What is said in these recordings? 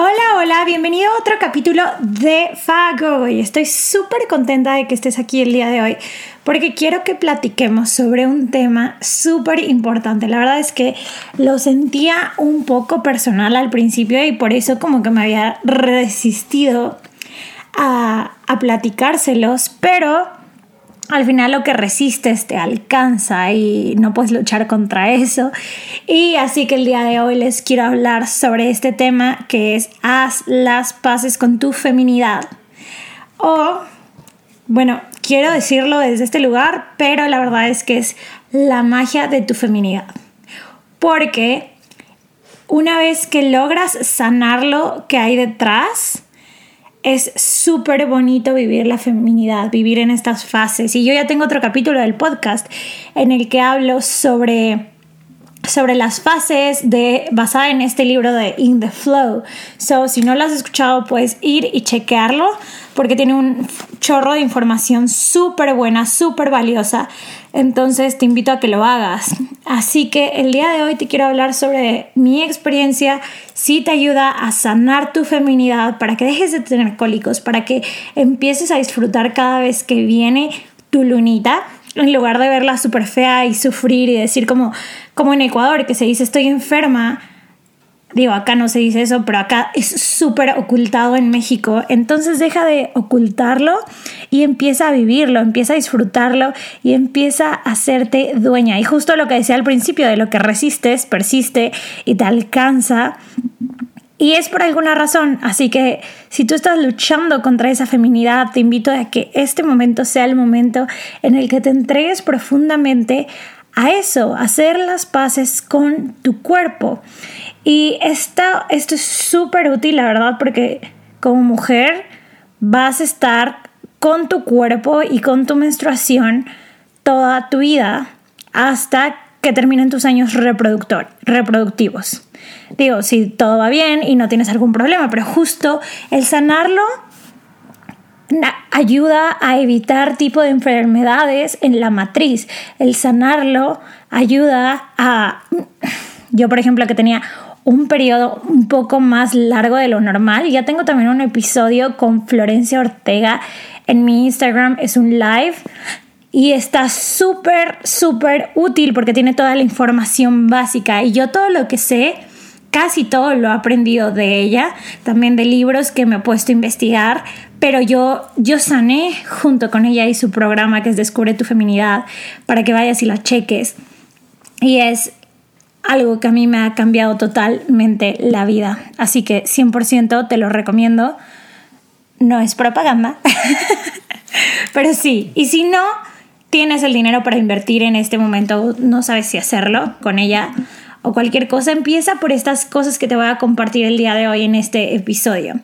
Hola, hola, bienvenido a otro capítulo de Fago y estoy súper contenta de que estés aquí el día de hoy porque quiero que platiquemos sobre un tema súper importante. La verdad es que lo sentía un poco personal al principio y por eso como que me había resistido a, a platicárselos, pero al final lo que resistes te alcanza y no puedes luchar contra eso. Y así que el día de hoy les quiero hablar sobre este tema que es haz las paces con tu feminidad. O, bueno, quiero decirlo desde este lugar, pero la verdad es que es la magia de tu feminidad. Porque una vez que logras sanar lo que hay detrás, es súper bonito vivir la feminidad, vivir en estas fases. Y yo ya tengo otro capítulo del podcast en el que hablo sobre sobre las fases de basada en este libro de In the Flow. So, si no lo has escuchado, puedes ir y chequearlo porque tiene un chorro de información súper buena, súper valiosa. Entonces te invito a que lo hagas. Así que el día de hoy te quiero hablar sobre mi experiencia, si te ayuda a sanar tu feminidad para que dejes de tener cólicos, para que empieces a disfrutar cada vez que viene tu lunita en lugar de verla súper fea y sufrir y decir como, como en Ecuador, que se dice estoy enferma, digo, acá no se dice eso, pero acá es súper ocultado en México, entonces deja de ocultarlo y empieza a vivirlo, empieza a disfrutarlo y empieza a hacerte dueña. Y justo lo que decía al principio, de lo que resistes, persiste y te alcanza. Y es por alguna razón, así que si tú estás luchando contra esa feminidad, te invito a que este momento sea el momento en el que te entregues profundamente a eso, hacer las paces con tu cuerpo. Y esto es súper útil, la verdad, porque como mujer vas a estar con tu cuerpo y con tu menstruación toda tu vida hasta que terminen tus años reproductor, reproductivos. Digo, si todo va bien y no tienes algún problema, pero justo el sanarlo ayuda a evitar tipo de enfermedades en la matriz. El sanarlo ayuda a... Yo, por ejemplo, que tenía un periodo un poco más largo de lo normal. Ya tengo también un episodio con Florencia Ortega en mi Instagram. Es un live y está súper, súper útil porque tiene toda la información básica. Y yo todo lo que sé casi todo lo he aprendido de ella, también de libros que me he puesto a investigar, pero yo, yo sané junto con ella y su programa que es Descubre tu feminidad para que vayas y la cheques. Y es algo que a mí me ha cambiado totalmente la vida. Así que 100% te lo recomiendo. No es propaganda, pero sí. Y si no tienes el dinero para invertir en este momento, no sabes si hacerlo con ella o cualquier cosa, empieza por estas cosas que te voy a compartir el día de hoy en este episodio.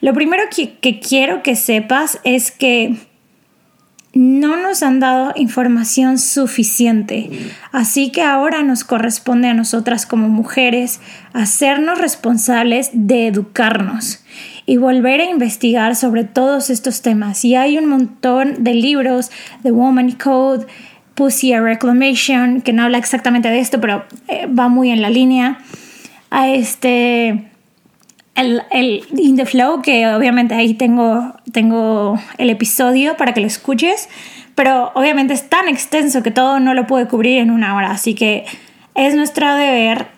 Lo primero que, quiero que sepas es que no nos han dado información suficiente. Así que ahora nos corresponde a nosotras como mujeres hacernos responsables de educarnos y volver a investigar sobre todos estos temas. Y hay un montón de libros, de Woman Code, Pussy a Reclamation, que no habla exactamente de esto, pero eh, va muy en la línea. A este. El, el, In the Flow, que obviamente ahí tengo, tengo el episodio para que lo escuches, pero obviamente es tan extenso que todo no lo puede cubrir en una hora, así que es nuestro deber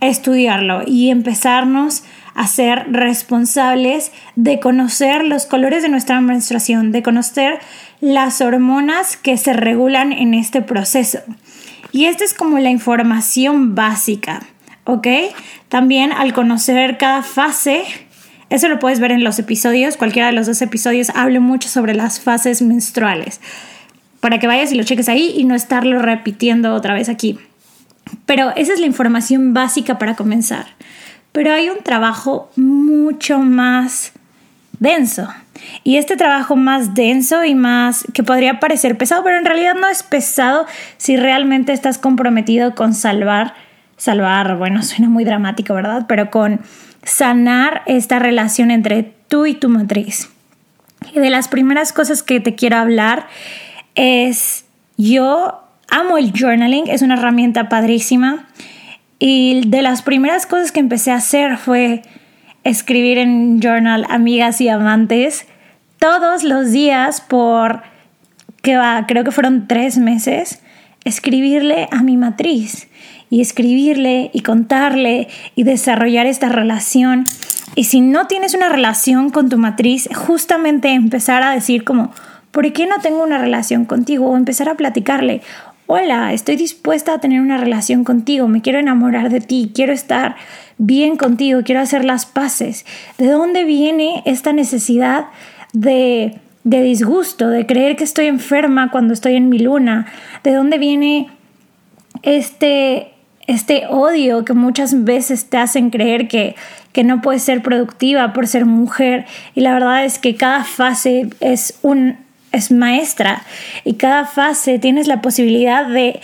estudiarlo y empezarnos a ser responsables de conocer los colores de nuestra menstruación, de conocer las hormonas que se regulan en este proceso. Y esta es como la información básica, ¿ok? También al conocer cada fase, eso lo puedes ver en los episodios, cualquiera de los dos episodios hablo mucho sobre las fases menstruales, para que vayas y lo cheques ahí y no estarlo repitiendo otra vez aquí. Pero esa es la información básica para comenzar. Pero hay un trabajo mucho más denso. Y este trabajo más denso y más que podría parecer pesado, pero en realidad no es pesado si realmente estás comprometido con salvar, salvar, bueno, suena muy dramático, ¿verdad? Pero con sanar esta relación entre tú y tu matriz. Y de las primeras cosas que te quiero hablar es, yo amo el journaling, es una herramienta padrísima. Y de las primeras cosas que empecé a hacer fue escribir en journal amigas y amantes todos los días por, que va, creo que fueron tres meses, escribirle a mi matriz y escribirle y contarle y desarrollar esta relación. Y si no tienes una relación con tu matriz, justamente empezar a decir como, ¿por qué no tengo una relación contigo? O empezar a platicarle, hola, estoy dispuesta a tener una relación contigo, me quiero enamorar de ti, quiero estar bien contigo, quiero hacer las paces. ¿De dónde viene esta necesidad de, de disgusto, de creer que estoy enferma cuando estoy en mi luna? ¿De dónde viene este, este odio que muchas veces te hacen creer que, que no puedes ser productiva por ser mujer? Y la verdad es que cada fase es un es maestra y cada fase tienes la posibilidad de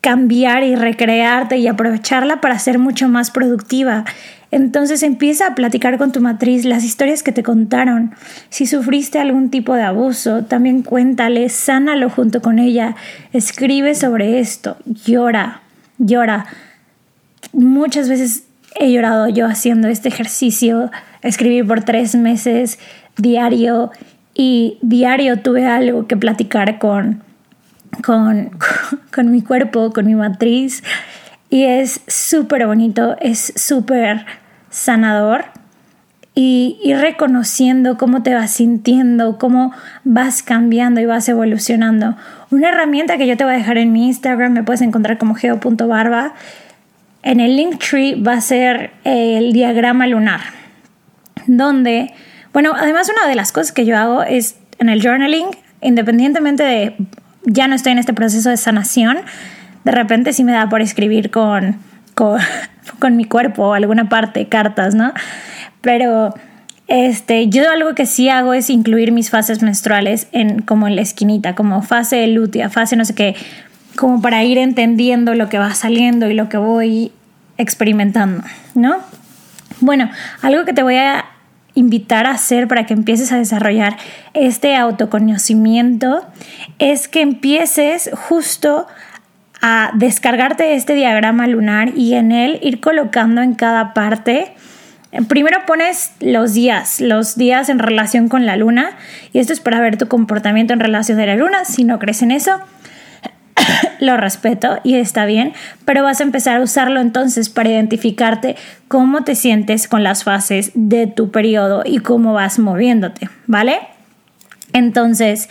cambiar y recrearte y aprovecharla para ser mucho más productiva. Entonces empieza a platicar con tu matriz las historias que te contaron. Si sufriste algún tipo de abuso, también cuéntale, sánalo junto con ella, escribe sobre esto, llora, llora. Muchas veces he llorado yo haciendo este ejercicio, escribí por tres meses diario y diario tuve algo que platicar con, con, con mi cuerpo, con mi matriz y es súper bonito, es súper sanador y reconociendo cómo te vas sintiendo, cómo vas cambiando y vas evolucionando. Una herramienta que yo te voy a dejar en mi Instagram, me puedes encontrar como geo.barba. En el link tree va a ser el diagrama lunar, donde bueno, además una de las cosas que yo hago es en el journaling, independientemente de ya no estoy en este proceso de sanación, de repente sí me da por escribir con, con, mi cuerpo o alguna parte, cartas, ¿no? Pero este, yo algo que sí hago es incluir mis fases menstruales en, como en la esquinita, como fase lútea, fase no sé qué, como para ir entendiendo lo que va saliendo y lo que voy experimentando, ¿no? Bueno, algo que te voy a invitar a hacer para que empieces a desarrollar este autoconocimiento es que empieces justo a descargarte este diagrama lunar y en él ir colocando en cada parte. Primero pones los días, los días en relación con la luna y esto es para ver tu comportamiento en relación a la luna. Si no crees en eso, lo respeto y está bien, pero vas a empezar a usarlo entonces para identificarte cómo te sientes con las fases de tu periodo y cómo vas moviéndote, ¿vale? Entonces,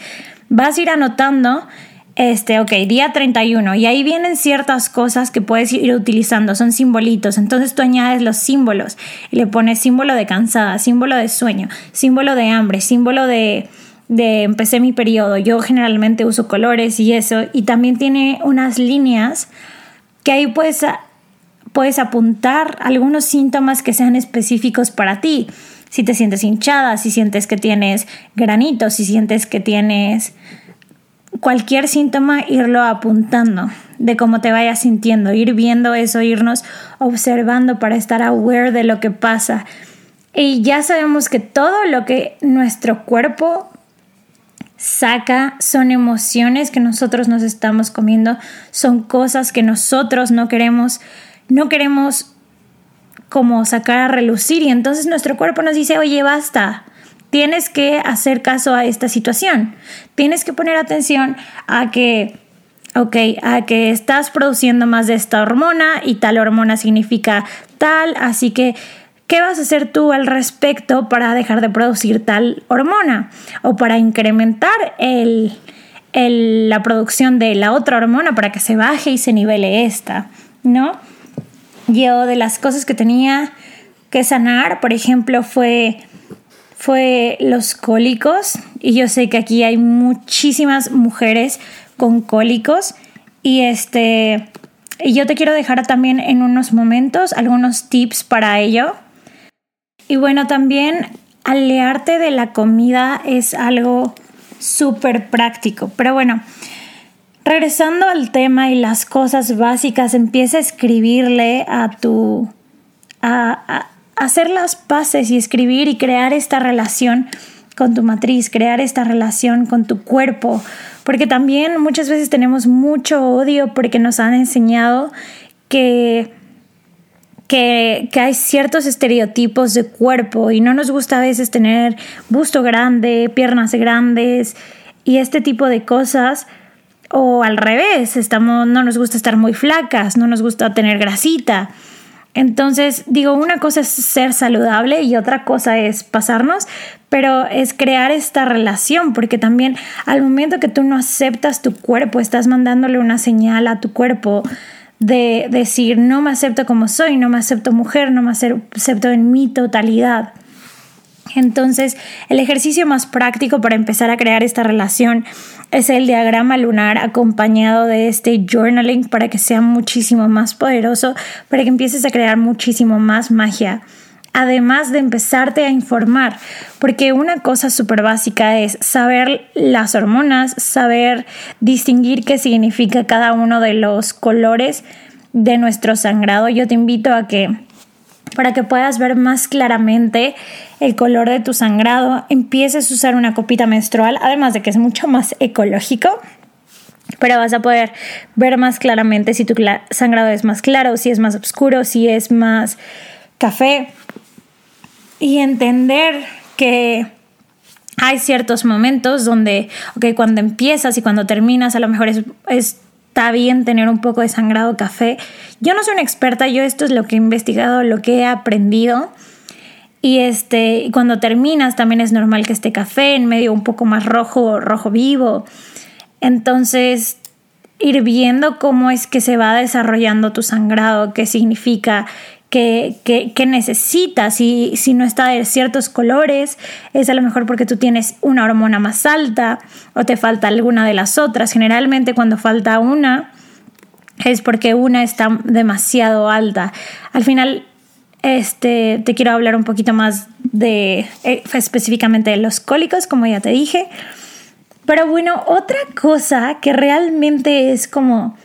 vas a ir anotando este, ok, día 31, y ahí vienen ciertas cosas que puedes ir utilizando, son simbolitos, entonces tú añades los símbolos y le pones símbolo de cansada, símbolo de sueño, símbolo de hambre, símbolo de, de empecé mi periodo. Yo generalmente uso colores y eso. Y también tiene unas líneas que ahí puedes, puedes apuntar algunos síntomas que sean específicos para ti. Si te sientes hinchada, si sientes que tienes granitos, si sientes que tienes cualquier síntoma, irlo apuntando de cómo te vayas sintiendo, ir viendo eso, irnos observando para estar aware de lo que pasa. Y ya sabemos que todo lo que nuestro cuerpo saca, son emociones que nosotros nos estamos comiendo, son cosas que nosotros no queremos, no queremos como sacar a relucir. Y entonces nuestro cuerpo nos dice, oye, basta, tienes que hacer caso a esta situación, tienes que poner atención a que, ok, a que estás produciendo más de esta hormona y tal hormona significa tal, así que ¿Qué vas a hacer tú al respecto para dejar de producir tal hormona? O para incrementar la producción de la otra hormona para que se baje y se nivele esta, ¿no? Yo de las cosas que tenía que sanar, por ejemplo, fue, fue los cólicos. Y yo sé que aquí hay muchísimas mujeres con cólicos. Y este. Y yo te quiero dejar también en unos momentos algunos tips para ello. Y bueno, también alearte de la comida es algo súper práctico. Pero bueno, regresando al tema y las cosas básicas, empieza a escribirle a tu... a, hacer las paces y escribir y crear esta relación con tu matriz, crear esta relación con tu cuerpo, porque también muchas veces tenemos mucho odio porque nos han enseñado que, que, hay ciertos estereotipos de cuerpo y no nos gusta a veces tener busto grande, piernas grandes y este tipo de cosas. O al revés, estamos, no nos gusta estar muy flacas, no nos gusta tener grasita. Entonces, digo, una cosa es ser saludable y otra cosa es pasarnos, pero es crear esta relación, porque también al momento que tú no aceptas tu cuerpo, estás mandándole una señal a tu cuerpo de decir, no me acepto como soy, no me acepto mujer, no me acepto en mi totalidad. Entonces, el ejercicio más práctico para empezar a crear esta relación es el diagrama lunar acompañado de este journaling para que sea muchísimo más poderoso, para que empieces a crear muchísimo más magia. Además de empezarte a informar, porque una cosa súper básica es saber las hormonas, saber distinguir qué significa cada uno de los colores de nuestro sangrado. Yo te invito a que para que puedas ver más claramente el color de tu sangrado, empieces a usar una copita menstrual, además de que es mucho más ecológico. Pero vas a poder ver más claramente si tu sangrado es más claro, si es más oscuro, si es más café. Y entender que hay ciertos momentos donde, ok, cuando empiezas y cuando terminas, a lo mejor es, es está bien tener un poco de sangrado café. Yo no soy una experta, yo esto es lo que he investigado, lo que he aprendido. Y este, cuando terminas también es normal que esté café en medio un poco más rojo, rojo vivo. Entonces, ir viendo cómo es que se va desarrollando tu sangrado, qué significa, que, necesitas. Y si no está de ciertos colores, es a lo mejor porque tú tienes una hormona más alta o te falta alguna de las otras. Generalmente cuando falta una es porque una está demasiado alta. Al final, este, te quiero hablar un poquito más de eh, específicamente de los cólicos, como ya te dije. Pero bueno, otra cosa que realmente es como,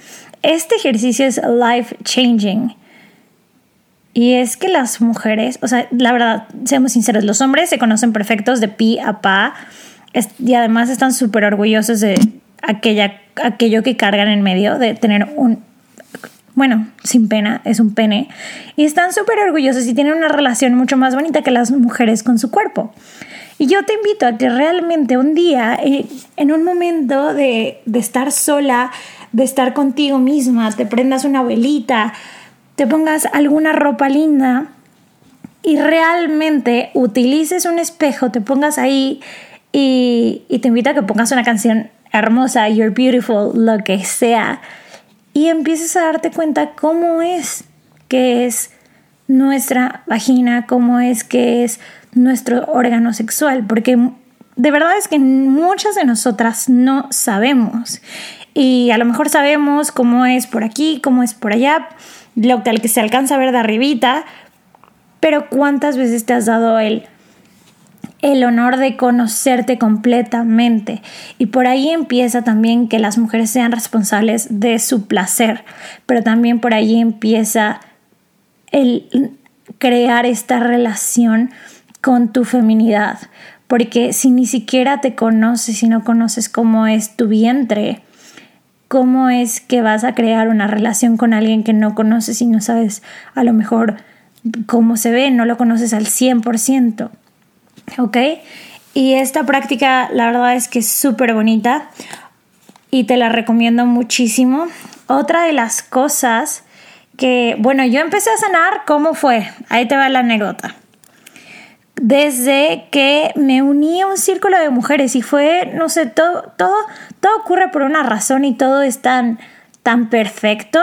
este ejercicio es life changing. Y es que las mujeres, o sea, la verdad, seamos sinceros, los hombres se conocen perfectos de pi a pa y además están súper orgullosos de aquella, aquello que cargan en medio, de tener un, bueno, sin pena, es un pene. Y están súper orgullosos y tienen una relación mucho más bonita que las mujeres con su cuerpo. Y yo te invito a que realmente un día, eh, en un momento de, de estar sola, de estar contigo misma, te prendas una velita, te pongas alguna ropa linda y realmente utilices un espejo, te pongas ahí y, te invito a que pongas una canción hermosa, You're Beautiful, lo que sea, y empieces a darte cuenta cómo es que es nuestra vagina, cómo es que es nuestro órgano sexual, porque de verdad es que muchas de nosotras no sabemos. Y a lo mejor sabemos cómo es por aquí, cómo es por allá, lo que se alcanza a ver de arribita, pero ¿cuántas veces te has dado el, el honor de conocerte completamente? Y por ahí empieza también que las mujeres sean responsables de su placer, pero también por ahí empieza el crear esta relación con tu feminidad. Porque si ni siquiera te conoces, si no conoces cómo es tu vientre, cómo es que vas a crear una relación con alguien que no conoces y no sabes a lo mejor cómo se ve, no lo conoces al 100%. ¿Ok? Y esta práctica la verdad es que es súper bonita y te la recomiendo muchísimo. Otra de las cosas que, bueno, yo empecé a sanar, ¿cómo fue? Ahí te va la anécdota desde que me uní a un círculo de mujeres y fue, no sé, todo, todo, todo ocurre por una razón y todo es tan, tan perfecto.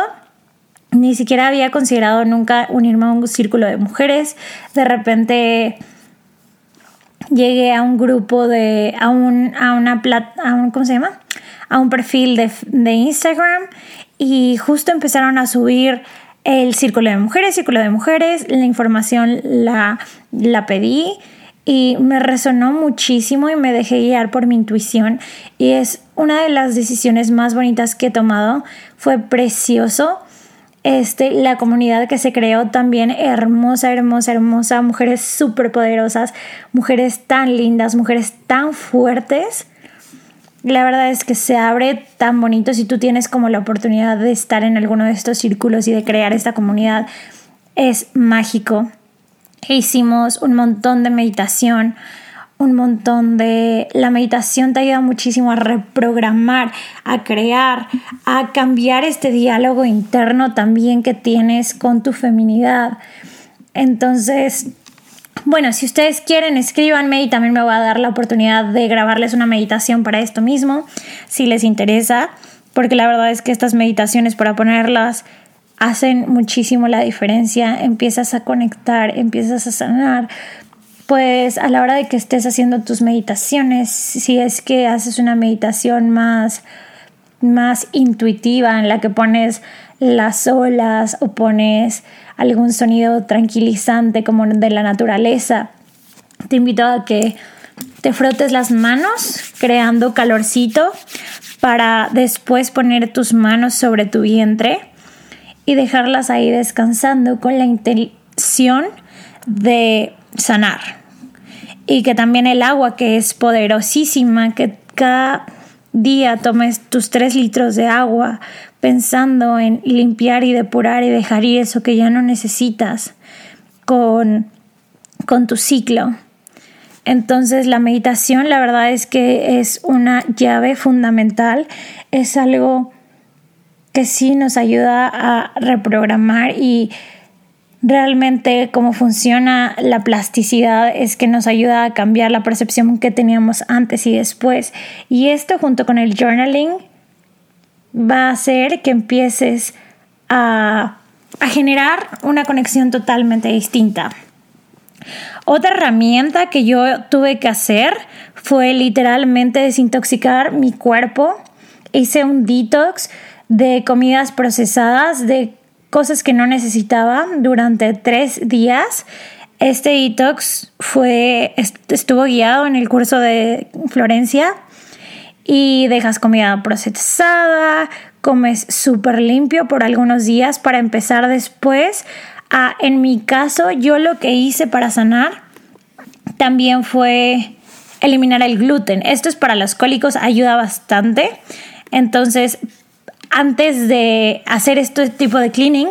Ni siquiera había considerado nunca unirme a un círculo de mujeres. De repente llegué a un grupo de, a un, a una a un, ¿cómo se llama? A un perfil de, de Instagram y justo empezaron a subir el círculo de mujeres, círculo de mujeres, la información la, la pedí y me resonó muchísimo y me dejé guiar por mi intuición y es una de las decisiones más bonitas que he tomado. Fue precioso. Este, la comunidad que se creó también hermosa, hermosa, hermosa, mujeres súper poderosas, mujeres tan lindas, mujeres tan fuertes. La verdad es que se abre tan bonito si tú tienes como la oportunidad de estar en alguno de estos círculos y de crear esta comunidad. Es mágico hicimos un montón de meditación, un montón de... La meditación te ayuda muchísimo a reprogramar, a crear, a cambiar este diálogo interno también que tienes con tu feminidad. Entonces, bueno, si ustedes quieren, escríbanme y también me voy a dar la oportunidad de grabarles una meditación para esto mismo, si les interesa, porque la verdad es que estas meditaciones para ponerlas hacen muchísimo la diferencia, empiezas a conectar, empiezas a sanar. Pues a la hora de que estés haciendo tus meditaciones, si es que haces una meditación más, más intuitiva en la que pones las olas o pones algún sonido tranquilizante como de la naturaleza, te invito a que te frotes las manos creando calorcito para después poner tus manos sobre tu vientre y dejarlas ahí descansando con la intención de sanar. Y que también el agua, que es poderosísima, que cada día tomes tus tres litros de agua pensando en limpiar y depurar y dejar ir eso que ya no necesitas con, con tu ciclo. Entonces la meditación la verdad es que es una llave fundamental, es algo que sí nos ayuda a reprogramar y realmente cómo funciona la plasticidad es que nos ayuda a cambiar la percepción que teníamos antes y después. Y esto junto con el journaling va a hacer que empieces a, a generar una conexión totalmente distinta. Otra herramienta que yo tuve que hacer fue literalmente desintoxicar mi cuerpo. Hice un detox de comidas procesadas, de cosas que no necesitaba durante tres días. Este detox fue, estuvo guiado en el curso de Florencia y dejas comida procesada, comes súper limpio por algunos días para empezar después. a en mi caso, yo lo que hice para sanar también fue eliminar el gluten. Esto es para los cólicos, ayuda bastante. Entonces, antes de hacer este tipo de cleaning,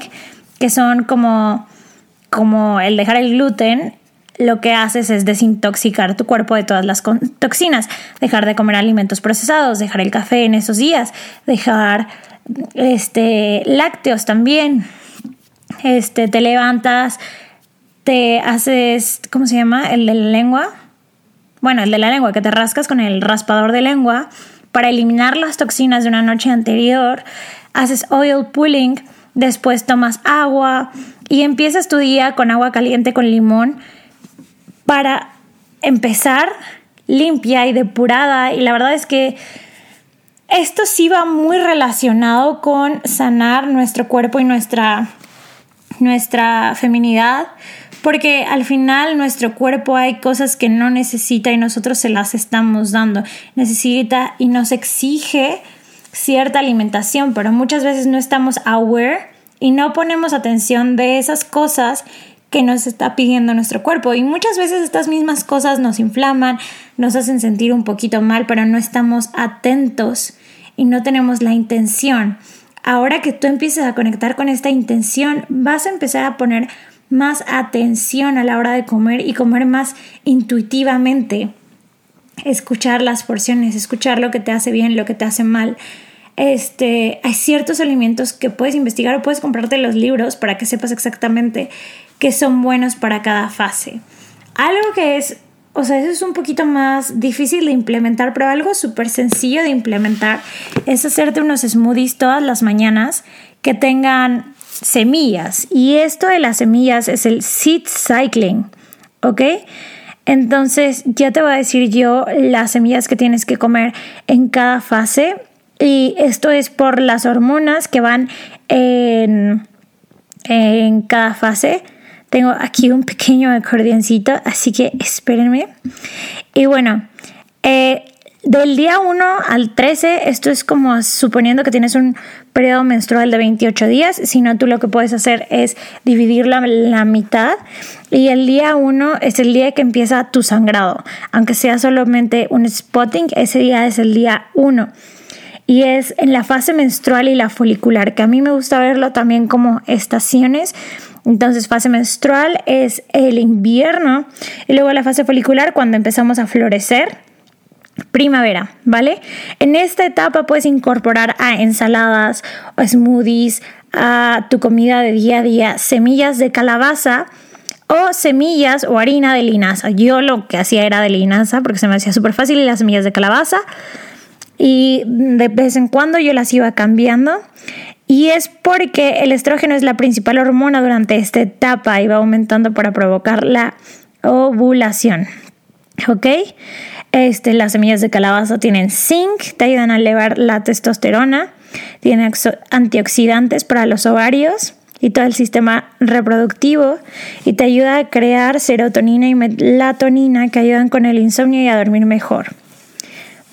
que son como, como el dejar el gluten, lo que haces es desintoxicar tu cuerpo de todas las toxinas, dejar de comer alimentos procesados, dejar el café en esos días, dejar este lácteos también. Este te levantas, te haces, ¿cómo se llama? El de la lengua. Bueno, el de la lengua, que te rascas con el raspador de lengua para eliminar las toxinas de una noche anterior, haces oil pulling, después tomas agua y empiezas tu día con agua caliente con limón para empezar limpia y depurada y la verdad es que esto sí va muy relacionado con sanar nuestro cuerpo y nuestra nuestra feminidad porque al final nuestro cuerpo hay cosas que no necesita y nosotros se las estamos dando. Necesita y nos exige cierta alimentación, pero muchas veces no estamos aware y no ponemos atención de esas cosas que nos está pidiendo nuestro cuerpo. Y muchas veces estas mismas cosas nos inflaman, nos hacen sentir un poquito mal, pero no estamos atentos y no tenemos la intención. Ahora que tú empiezas a conectar con esta intención, vas a empezar a poner más atención a la hora de comer y comer más intuitivamente. Escuchar las porciones, escuchar lo que te hace bien, lo que te hace mal. Este, hay ciertos alimentos que puedes investigar o puedes comprarte los libros para que sepas exactamente qué son buenos para cada fase. Algo que es, o sea, eso es un poquito más difícil de implementar, pero algo súper sencillo de implementar es hacerte unos smoothies todas las mañanas que tengan semillas. Y esto de las semillas es el seed cycling, ¿ok? Entonces ya te voy a decir yo las semillas que tienes que comer en cada fase. Y esto es por las hormonas que van en, en cada fase. Tengo aquí un pequeño acordeoncito, así que espérenme. Y bueno, eh, del día 1 al 13, esto es como suponiendo que tienes un periodo menstrual de 28 días, si no tú lo que puedes hacer es dividir la, la mitad y el día 1 es el día que empieza tu sangrado, aunque sea solamente un spotting, ese día es el día 1 y es en la fase menstrual y la folicular, que a mí me gusta verlo también como estaciones. Entonces, fase menstrual es el invierno y luego la fase folicular cuando empezamos a florecer primavera, ¿vale? En esta etapa puedes incorporar a ensaladas o smoothies, a tu comida de día a día, semillas de calabaza o semillas o harina de linaza. Yo lo que hacía era de linaza porque se me hacía súper fácil y las semillas de calabaza. Y de vez en cuando yo las iba cambiando. Y es porque el estrógeno es la principal hormona durante esta etapa y va aumentando para provocar la ovulación. ¿Ok? Este, las semillas de calabaza tienen zinc, te ayudan a elevar la testosterona, tienen antioxidantes para los ovarios y todo el sistema reproductivo y te ayuda a crear serotonina y melatonina que ayudan con el insomnio y a dormir mejor.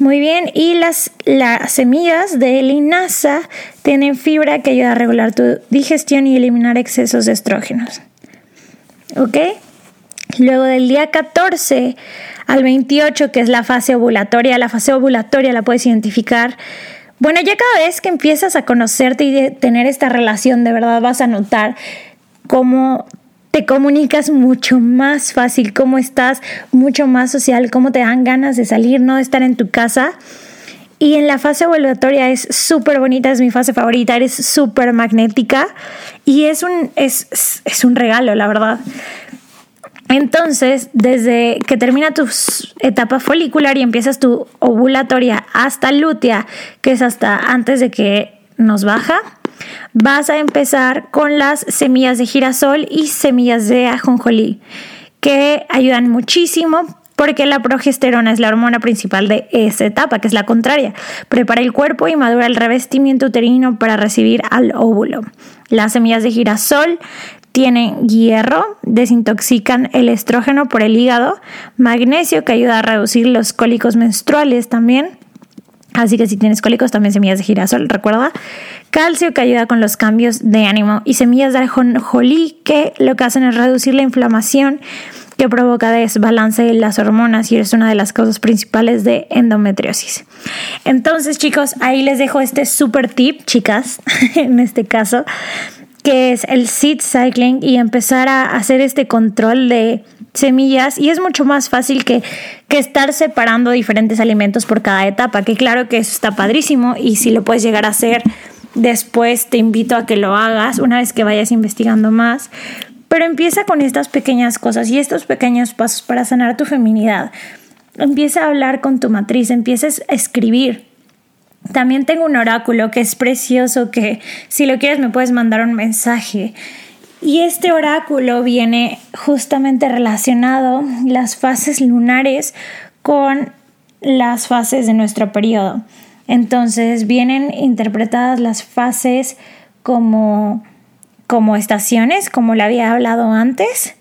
Muy bien, y las, las semillas de linaza tienen fibra que ayuda a regular tu digestión y eliminar excesos de estrógenos. ¿Ok? Luego del día 14 al 28, que es la fase ovulatoria. La fase ovulatoria la puedes identificar. Bueno, ya cada vez que empiezas a conocerte y tener esta relación, de verdad vas a notar cómo te comunicas mucho más fácil, cómo estás mucho más social, cómo te dan ganas de salir, no de estar en tu casa. Y en la fase ovulatoria es súper bonita, es mi fase favorita, eres súper magnética y es un, es, es un regalo, la verdad. Entonces, desde que termina tu etapa folicular y empiezas tu ovulatoria hasta lútea, que es hasta antes de que nos baja, vas a empezar con las semillas de girasol y semillas de ajonjolí, que ayudan muchísimo porque la progesterona es la hormona principal de esa etapa, que es la contraria. Prepara el cuerpo y madura el revestimiento uterino para recibir al óvulo. Las semillas de girasol tienen hierro, desintoxican el estrógeno por el hígado, magnesio que ayuda a reducir los cólicos menstruales también. Así que si tienes cólicos, también semillas de girasol, recuerda. Calcio que ayuda con los cambios de ánimo y semillas de ajonjolí que lo que hacen es reducir la inflamación que provoca desbalance en las hormonas y es una de las causas principales de endometriosis. Entonces, chicos, ahí les dejo este super tip, chicas, en este caso, que es el seed cycling y empezar a hacer este control de semillas y es mucho más fácil que, que estar separando diferentes alimentos por cada etapa, que claro que eso está padrísimo y si lo puedes llegar a hacer después te invito a que lo hagas una vez que vayas investigando más, pero empieza con estas pequeñas cosas y estos pequeños pasos para sanar tu feminidad. Empieza a hablar con tu matriz, empieces a escribir, también tengo un oráculo que es precioso, que si lo quieres me puedes mandar un mensaje. Y este oráculo viene justamente relacionado las fases lunares con las fases de nuestro periodo. Entonces vienen interpretadas las fases como, como estaciones, como le había hablado antes,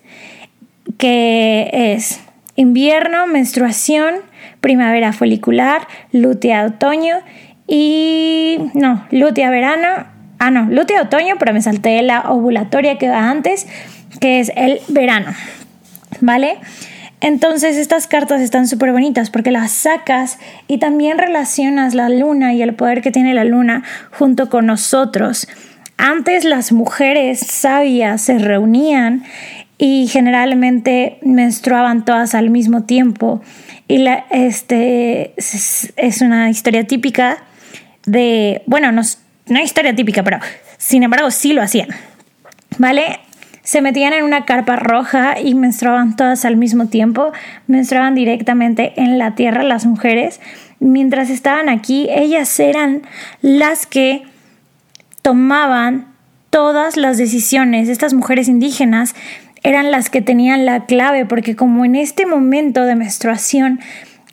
que es invierno, menstruación, primavera folicular, lutea, otoño y no, lutea verano. Ah, no, lutea otoño, pero me salté la ovulatoria que va antes, que es el verano. ¿Vale? Entonces estas cartas están súper bonitas porque las sacas y también relacionas la luna y el poder que tiene la luna junto con nosotros. Antes las mujeres sabias se reunían y generalmente menstruaban todas al mismo tiempo. Y este es una historia típica de, bueno, no, no historia típica, pero sin embargo sí lo hacían, ¿vale? Se metían en una carpa roja y menstruaban todas al mismo tiempo, menstruaban directamente en la tierra las mujeres. Mientras estaban aquí, ellas eran las que tomaban todas las decisiones. Estas mujeres indígenas eran las que tenían la clave, porque como en este momento de menstruación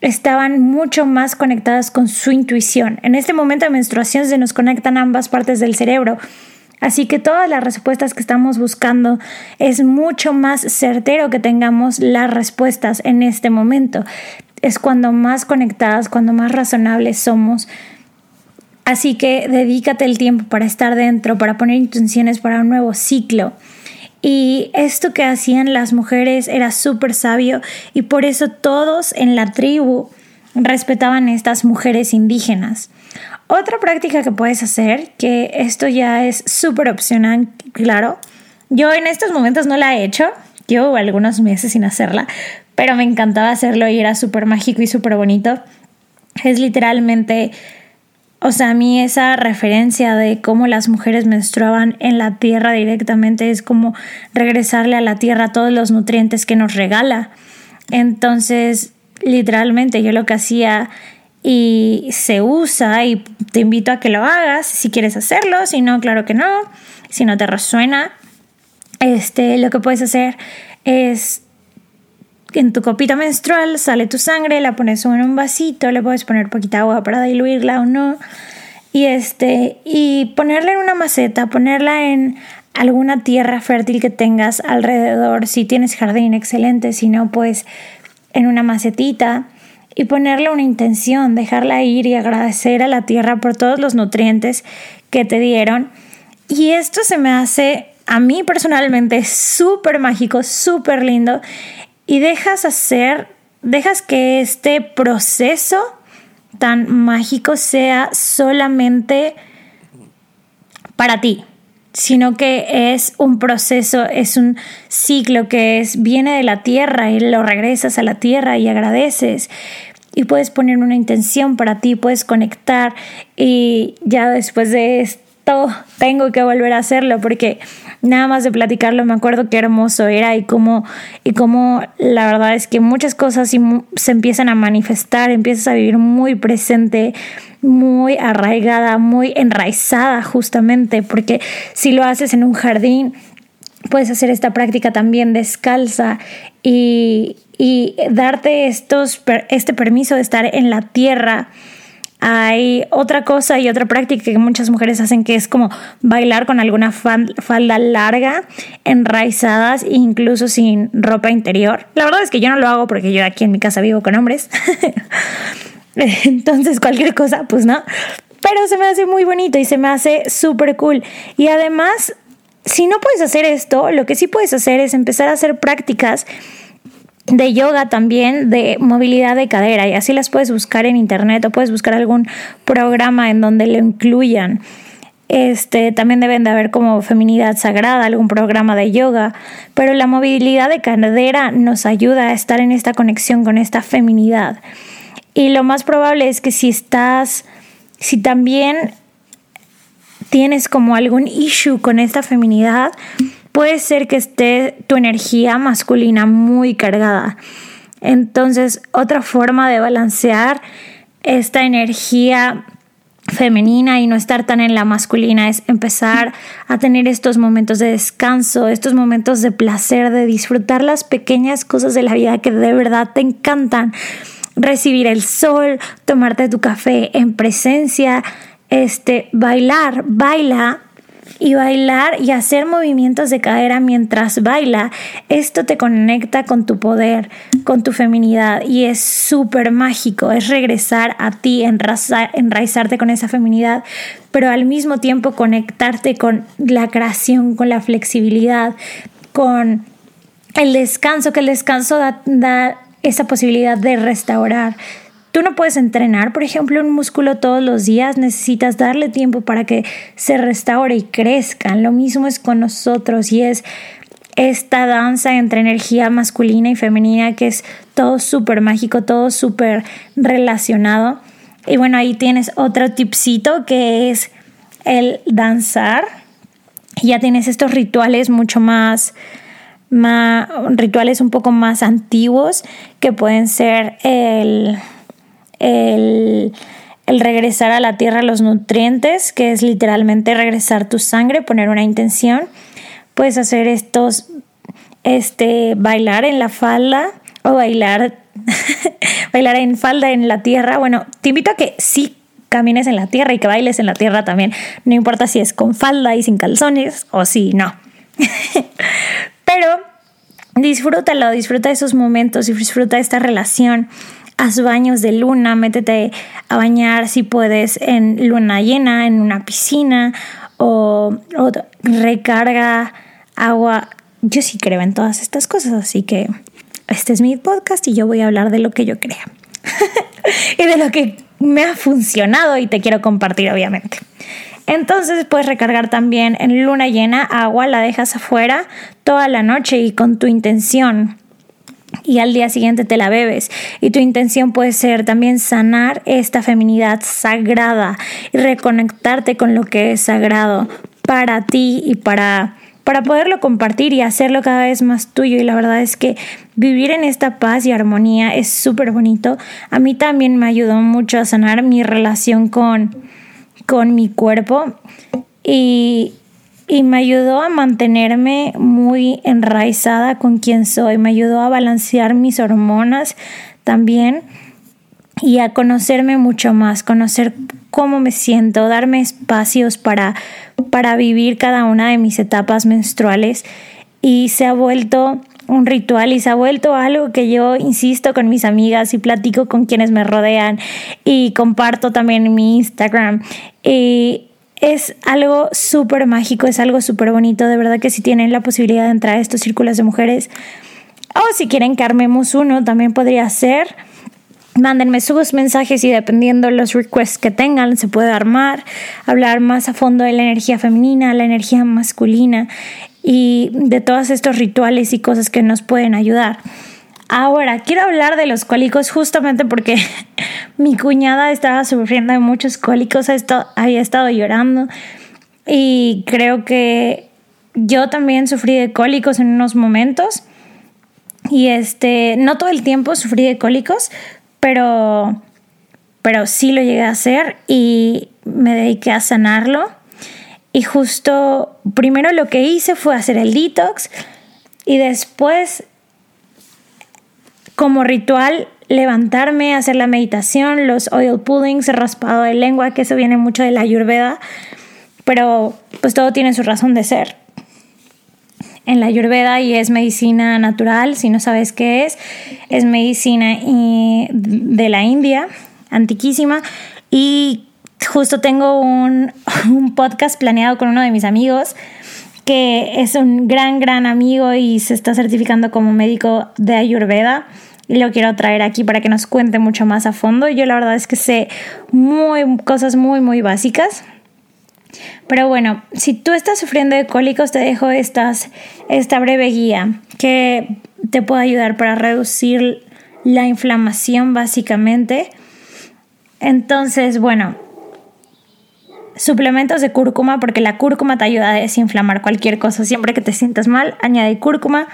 estaban mucho más conectadas con su intuición. En este momento de menstruación se nos conectan ambas partes del cerebro. Así que todas las respuestas que estamos buscando es mucho más certero que tengamos las respuestas en este momento. Es cuando más conectadas, cuando más razonables somos. Así que dedícate el tiempo para estar dentro, para poner intenciones para un nuevo ciclo. Y esto que hacían las mujeres era súper sabio y por eso todos en la tribu respetaban a estas mujeres indígenas. Otra práctica que puedes hacer, que esto ya es súper opcional, claro. Yo en estos momentos no la he hecho, llevo algunos meses sin hacerla, pero me encantaba hacerlo y era súper mágico y súper bonito. Es literalmente, o sea, a mí esa referencia de cómo las mujeres menstruaban en la tierra directamente es como regresarle a la tierra todos los nutrientes que nos regala. Entonces, literalmente yo lo que hacía y se usa y te invito a que lo hagas si quieres hacerlo, si no, claro que no, si no te resuena, este, lo que puedes hacer es en tu copita menstrual sale tu sangre, la pones en un vasito, le puedes poner poquita agua para diluirla o no, y este, y ponerla en una maceta, ponerla en alguna tierra fértil que tengas alrededor, si tienes jardín, excelente, si no, pues en una macetita y ponerle una intención, dejarla ir y agradecer a la tierra por todos los nutrientes que te dieron. Y esto se me hace a mí personalmente súper mágico, súper lindo y dejas hacer, dejas que este proceso tan mágico sea solamente para ti, sino que es un proceso, es un ciclo que es viene de la tierra y lo regresas a la tierra y agradeces. Y puedes poner una intención para ti, puedes conectar y ya después de esto tengo que volver a hacerlo porque nada más de platicarlo me acuerdo qué hermoso era y cómo, y cómo la verdad es que muchas cosas se empiezan a manifestar, empiezas a vivir muy presente, muy arraigada, muy enraizada justamente, porque si lo haces en un jardín, puedes hacer esta práctica también descalza y, y darte estos, este permiso de estar en la tierra. Hay otra cosa y otra práctica que muchas mujeres hacen que es como bailar con alguna falda larga, enraizadas, incluso sin ropa interior. La verdad es que yo no lo hago porque yo aquí en mi casa vivo con hombres. Entonces cualquier cosa, pues no. Pero se me hace muy bonito y se me hace súper cool. Y además, si no puedes hacer esto, lo que sí puedes hacer es empezar a hacer prácticas de yoga también, de movilidad de cadera, y así las puedes buscar en internet o puedes buscar algún programa en donde lo incluyan. Este, también deben de haber como feminidad sagrada, algún programa de yoga, pero la movilidad de cadera nos ayuda a estar en esta conexión con esta feminidad. Y lo más probable es que si estás, si también tienes como algún issue con esta feminidad, puede ser que esté tu energía masculina muy cargada. Entonces, otra forma de balancear esta energía femenina y no estar tan en la masculina es empezar a tener estos momentos de descanso, estos momentos de placer, de disfrutar las pequeñas cosas de la vida que de verdad te encantan. Recibir el sol, tomarte tu café en presencia, este, bailar, baila y bailar y hacer movimientos de cadera mientras baila, esto te conecta con tu poder, con tu feminidad y es súper mágico, es regresar a ti, enraizarte con esa feminidad, pero al mismo tiempo conectarte con la creación, con la flexibilidad, con el descanso, que el descanso da, da esa posibilidad de restaurar, Tú no puedes entrenar, por ejemplo, un músculo todos los días, necesitas darle tiempo para que se restaure y crezca. Lo mismo es con nosotros y es esta danza entre energía masculina y femenina que es todo súper mágico, todo súper relacionado. Y bueno, ahí tienes otro tipcito que es el danzar. Ya tienes estos rituales mucho más, más rituales un poco más antiguos que pueden ser el el, regresar a la tierra los nutrientes, que es literalmente regresar tu sangre, poner una intención. Puedes hacer estos, este, bailar en la falda o bailar, bailar en falda en la tierra. Bueno, te invito a que sí camines en la tierra y que bailes en la tierra también. No importa si es con falda y sin calzones o si no. Pero disfrútalo, disfruta esos momentos, disfruta esta relación. Haz baños de luna, métete a bañar si puedes en luna llena, en una piscina o, o recarga agua. Yo sí creo en todas estas cosas, así que este es mi podcast y yo voy a hablar de lo que yo crea y de lo que me ha funcionado y te quiero compartir, obviamente. Entonces puedes recargar también en luna llena agua, la dejas afuera toda la noche y con tu intención. Y al día siguiente te la bebes. Y tu intención puede ser también sanar esta feminidad sagrada y reconectarte con lo que es sagrado para ti y para para poderlo compartir y hacerlo cada vez más tuyo. Y la verdad es que vivir en esta paz y armonía es súper bonito. A mí también me ayudó mucho a sanar mi relación con, con mi cuerpo y, y me ayudó a mantenerme muy enraizada con quien soy. Me ayudó a balancear mis hormonas también y a conocerme mucho más, conocer cómo me siento, darme espacios para, para vivir cada una de mis etapas menstruales y se ha vuelto un ritual y se ha vuelto algo que yo insisto con mis amigas y platico con quienes me rodean y comparto también en mi Instagram. Y es algo súper mágico, es algo súper bonito, de verdad que si tienen la posibilidad de entrar a estos círculos de mujeres o si quieren que armemos uno, también podría ser. Mándenme sus mensajes y dependiendo los requests que tengan se puede armar, hablar más a fondo de la energía femenina, la energía masculina y de todos estos rituales y cosas que nos pueden ayudar. Ahora, quiero hablar de los cólicos justamente porque mi cuñada estaba sufriendo de muchos cólicos, había estado llorando y creo que yo también sufrí de cólicos en unos momentos. Y este, no todo el tiempo sufrí de cólicos, pero, pero sí lo llegué a hacer y me dediqué a sanarlo. Y justo primero lo que hice fue hacer el detox y después como ritual levantarme, hacer la meditación, los oil pullings, el raspado de lengua, que eso viene mucho de la ayurveda, pero pues todo tiene su razón de ser. En la Ayurveda y es medicina natural, si no sabes qué es, es medicina de la India, antiquísima, y justo tengo un, un podcast planeado con uno de mis amigos que es un gran, gran amigo y se está certificando como médico de Ayurveda y lo quiero traer aquí para que nos cuente mucho más a fondo. Yo la verdad es que sé muy, cosas muy, muy básicas pero bueno, si tú estás sufriendo de cólicos, te dejo esta breve guía que te puede ayudar para reducir la inflamación básicamente. Entonces, bueno, suplementos de cúrcuma, porque la cúrcuma te ayuda a desinflamar cualquier cosa. Siempre que te sientas mal, añade cúrcuma.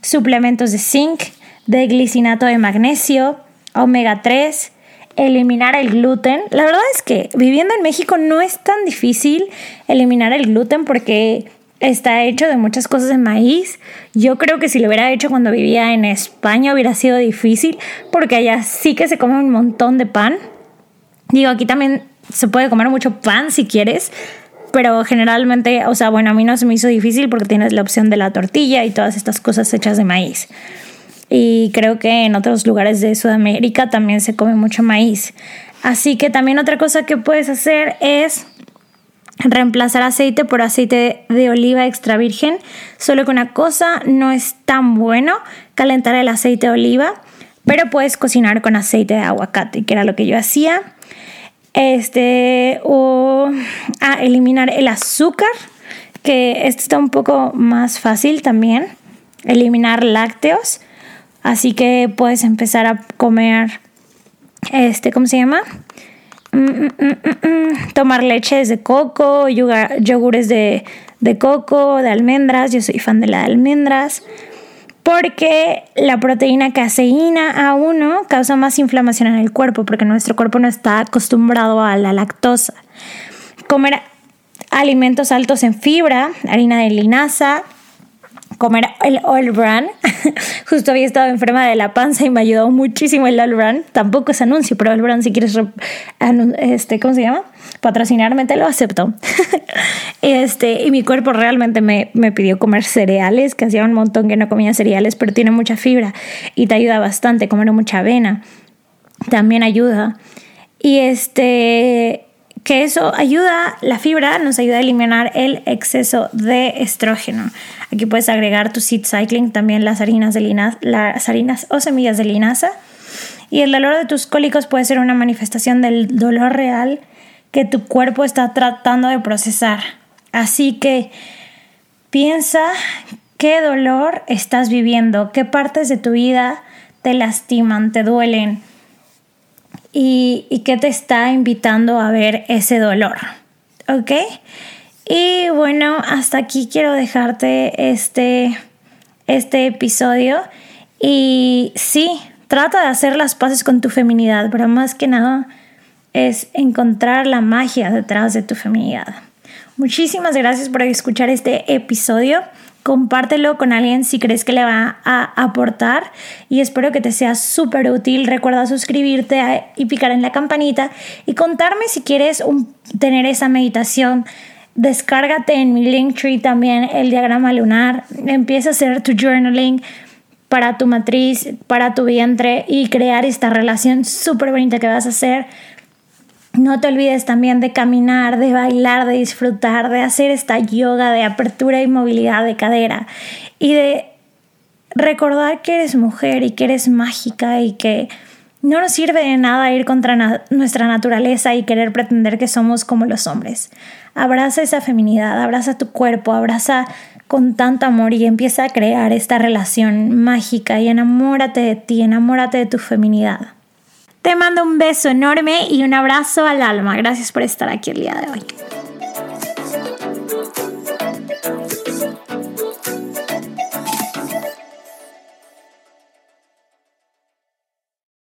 Suplementos de zinc, de glicinato de magnesio, omega 3, eliminar el gluten. La verdad es que viviendo en México no es tan difícil eliminar el gluten porque está hecho de muchas cosas de maíz. Yo creo que si lo hubiera hecho cuando vivía en España hubiera sido difícil porque allá sí que se come un montón de pan. Digo, aquí también se puede comer mucho pan si quieres, pero generalmente, o sea, bueno, a mí no se me hizo difícil porque tienes la opción de la tortilla y todas estas cosas hechas de maíz y creo que en otros lugares de Sudamérica también se come mucho maíz. Así que también otra cosa que puedes hacer es reemplazar aceite por aceite de oliva extra virgen, solo que una cosa no es tan bueno calentar el aceite de oliva, pero puedes cocinar con aceite de aguacate, que era lo que yo hacía. Este, o a eliminar el azúcar, que esto está un poco más fácil también. Eliminar lácteos Así que puedes empezar a comer, este, ¿cómo se llama? Mm, mm, mm, tomar leches de coco, yogures de, de coco, de almendras. Yo soy fan de la de almendras porque la proteína caseína A1 causa más inflamación en el cuerpo porque nuestro cuerpo no está acostumbrado a la lactosa. Comer alimentos altos en fibra, harina de linaza, comer el All Brand. Justo había estado enferma de la panza y me ayudó muchísimo el All Brand. Tampoco es anuncio, pero All Brand si quieres, este, ¿cómo se llama? Patrocinarme te lo acepto. este, y mi cuerpo realmente me, me pidió comer cereales, que hacía un montón que no comía cereales, pero tiene mucha fibra y te ayuda bastante. Comer mucha avena también ayuda. Y este, que eso ayuda, la fibra nos ayuda a eliminar el exceso de estrógeno. Aquí puedes agregar tu seed cycling, también las harinas, de linaza, las harinas o semillas de linaza. Y el dolor de tus cólicos puede ser una manifestación del dolor real que tu cuerpo está tratando de procesar. Así que piensa qué dolor estás viviendo, qué partes de tu vida te lastiman, te duelen y, y qué te está invitando a ver ese dolor. ¿Ok? Y bueno, hasta aquí quiero dejarte este, este episodio. Y sí, trata de hacer las paces con tu feminidad, pero más que nada es encontrar la magia detrás de tu feminidad. Muchísimas gracias por escuchar este episodio compártelo con alguien si crees que le va a aportar y espero que te sea súper útil. Recuerda suscribirte y picar en la campanita y contarme si quieres tener esa meditación. Descárgate en mi Linktree también el diagrama lunar. Empieza a hacer tu journaling para tu matriz, para tu vientre y crear esta relación súper bonita que vas a hacer no te olvides también de caminar, de bailar, de disfrutar, de hacer esta yoga de apertura y movilidad de cadera y de recordar que eres mujer y que eres mágica y que no nos sirve de nada ir contra nuestra naturaleza y querer pretender que somos como los hombres. Abraza esa feminidad, abraza tu cuerpo, abraza con tanto amor y empieza a crear esta relación mágica y enamórate de ti, enamórate de tu feminidad. Te mando un beso enorme y un abrazo al alma. Gracias por estar aquí el día de hoy.